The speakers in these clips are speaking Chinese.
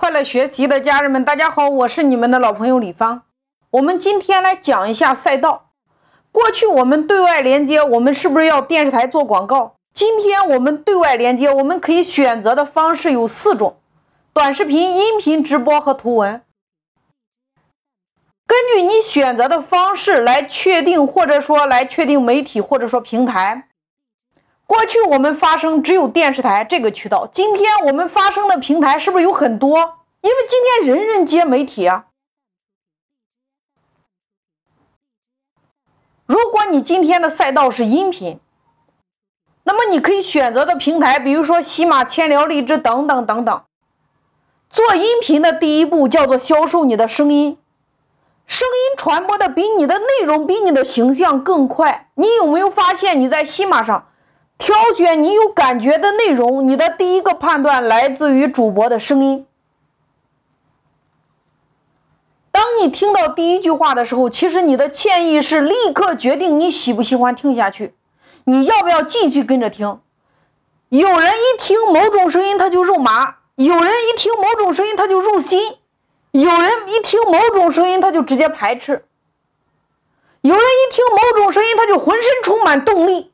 快乐学习的家人们，大家好，我是你们的老朋友李芳。我们今天来讲一下赛道。过去我们对外连接，我们是不是要电视台做广告？今天我们对外连接，我们可以选择的方式有四种：短视频、音频、直播和图文。根据你选择的方式来确定，或者说来确定媒体或者说平台。过去我们发声只有电视台这个渠道，今天我们发声的平台是不是有很多？因为今天人人皆媒体啊。如果你今天的赛道是音频，那么你可以选择的平台，比如说喜马、千聊、荔枝等等等等。做音频的第一步叫做销售你的声音，声音传播的比你的内容、比你的形象更快。你有没有发现你在喜马上？挑选你有感觉的内容，你的第一个判断来自于主播的声音。当你听到第一句话的时候，其实你的潜意识立刻决定你喜不喜欢听下去，你要不要继续跟着听？有人一听某种声音他就肉麻，有人一听某种声音他就入心，有人一听某种声音他就直接排斥，有人一听某种声音他就浑身充满动力。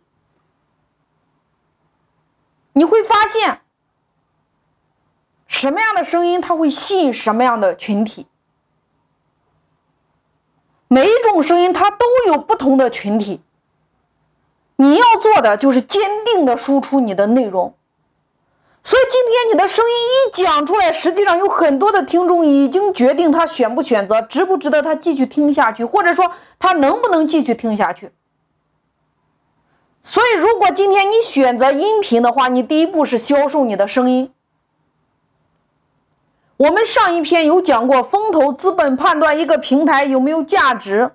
你会发现，什么样的声音它会吸引什么样的群体。每一种声音它都有不同的群体。你要做的就是坚定的输出你的内容。所以今天你的声音一讲出来，实际上有很多的听众已经决定他选不选择，值不值得他继续听下去，或者说他能不能继续听下去。如果今天你选择音频的话，你第一步是销售你的声音。我们上一篇有讲过，风投资本判断一个平台有没有价值。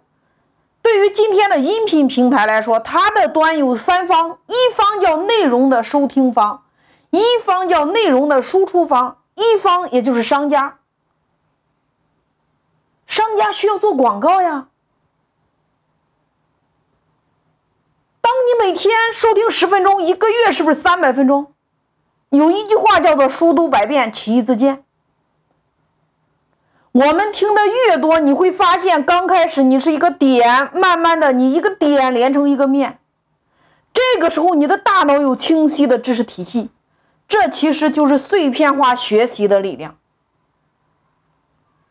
对于今天的音频平台来说，它的端有三方：一方叫内容的收听方，一方叫内容的输出方，一方也就是商家。商家需要做广告呀。你每天收听十分钟，一个月是不是三百分钟？有一句话叫做“书读百遍，其义自见”。我们听的越多，你会发现，刚开始你是一个点，慢慢的你一个点连成一个面，这个时候你的大脑有清晰的知识体系，这其实就是碎片化学习的力量。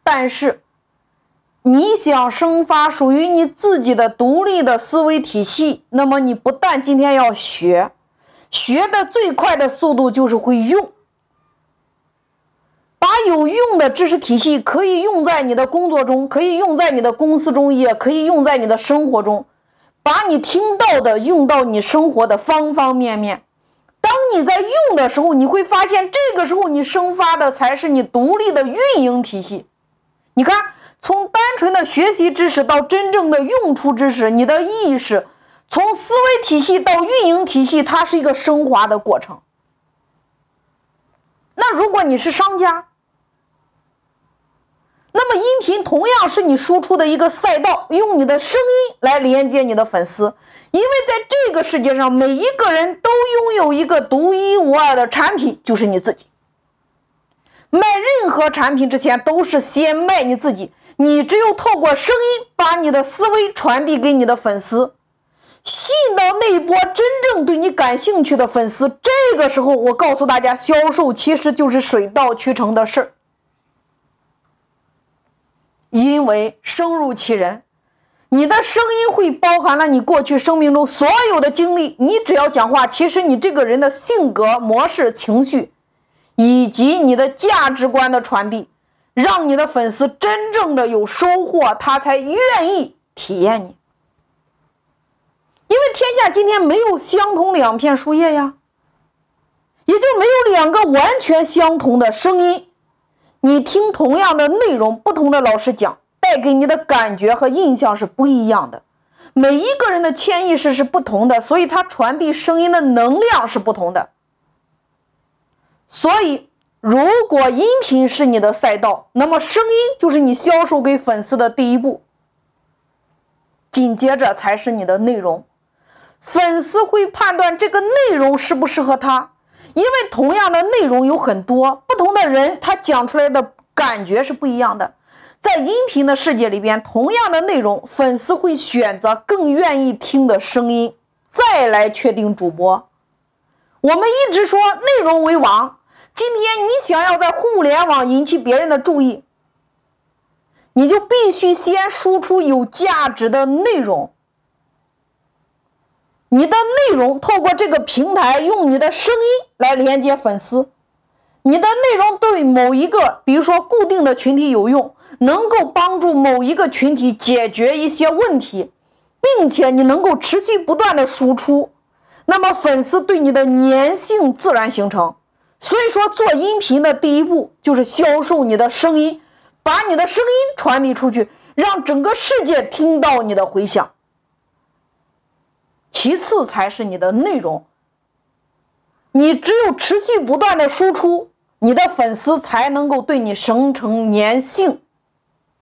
但是。你想生发属于你自己的独立的思维体系，那么你不但今天要学，学的最快的速度就是会用，把有用的知识体系可以用在你的工作中，可以用在你的公司中，也可以用在你的生活中，把你听到的用到你生活的方方面面。当你在用的时候，你会发现这个时候你生发的才是你独立的运营体系。你看。从单纯的学习知识到真正的用出知识，你的意识从思维体系到运营体系，它是一个升华的过程。那如果你是商家，那么音频同样是你输出的一个赛道，用你的声音来连接你的粉丝，因为在这个世界上，每一个人都拥有一个独一无二的产品，就是你自己。卖任何产品之前，都是先卖你自己。你只有透过声音把你的思维传递给你的粉丝，吸引到那一波真正对你感兴趣的粉丝。这个时候，我告诉大家，销售其实就是水到渠成的事儿，因为声如其人，你的声音会包含了你过去生命中所有的经历。你只要讲话，其实你这个人的性格模式、情绪，以及你的价值观的传递。让你的粉丝真正的有收获，他才愿意体验你。因为天下今天没有相同两片树叶呀，也就没有两个完全相同的声音。你听同样的内容，不同的老师讲，带给你的感觉和印象是不一样的。每一个人的潜意识是不同的，所以他传递声音的能量是不同的。所以。如果音频是你的赛道，那么声音就是你销售给粉丝的第一步，紧接着才是你的内容。粉丝会判断这个内容适不适合他，因为同样的内容有很多，不同的人他讲出来的感觉是不一样的。在音频的世界里边，同样的内容，粉丝会选择更愿意听的声音，再来确定主播。我们一直说内容为王，今天你想要在互联网引起别人的注意，你就必须先输出有价值的内容。你的内容透过这个平台，用你的声音来连接粉丝。你的内容对某一个，比如说固定的群体有用，能够帮助某一个群体解决一些问题，并且你能够持续不断的输出，那么粉丝对你的粘性自然形成。所以说，做音频的第一步就是销售你的声音，把你的声音传递出去，让整个世界听到你的回响。其次才是你的内容，你只有持续不断的输出，你的粉丝才能够对你形成粘性。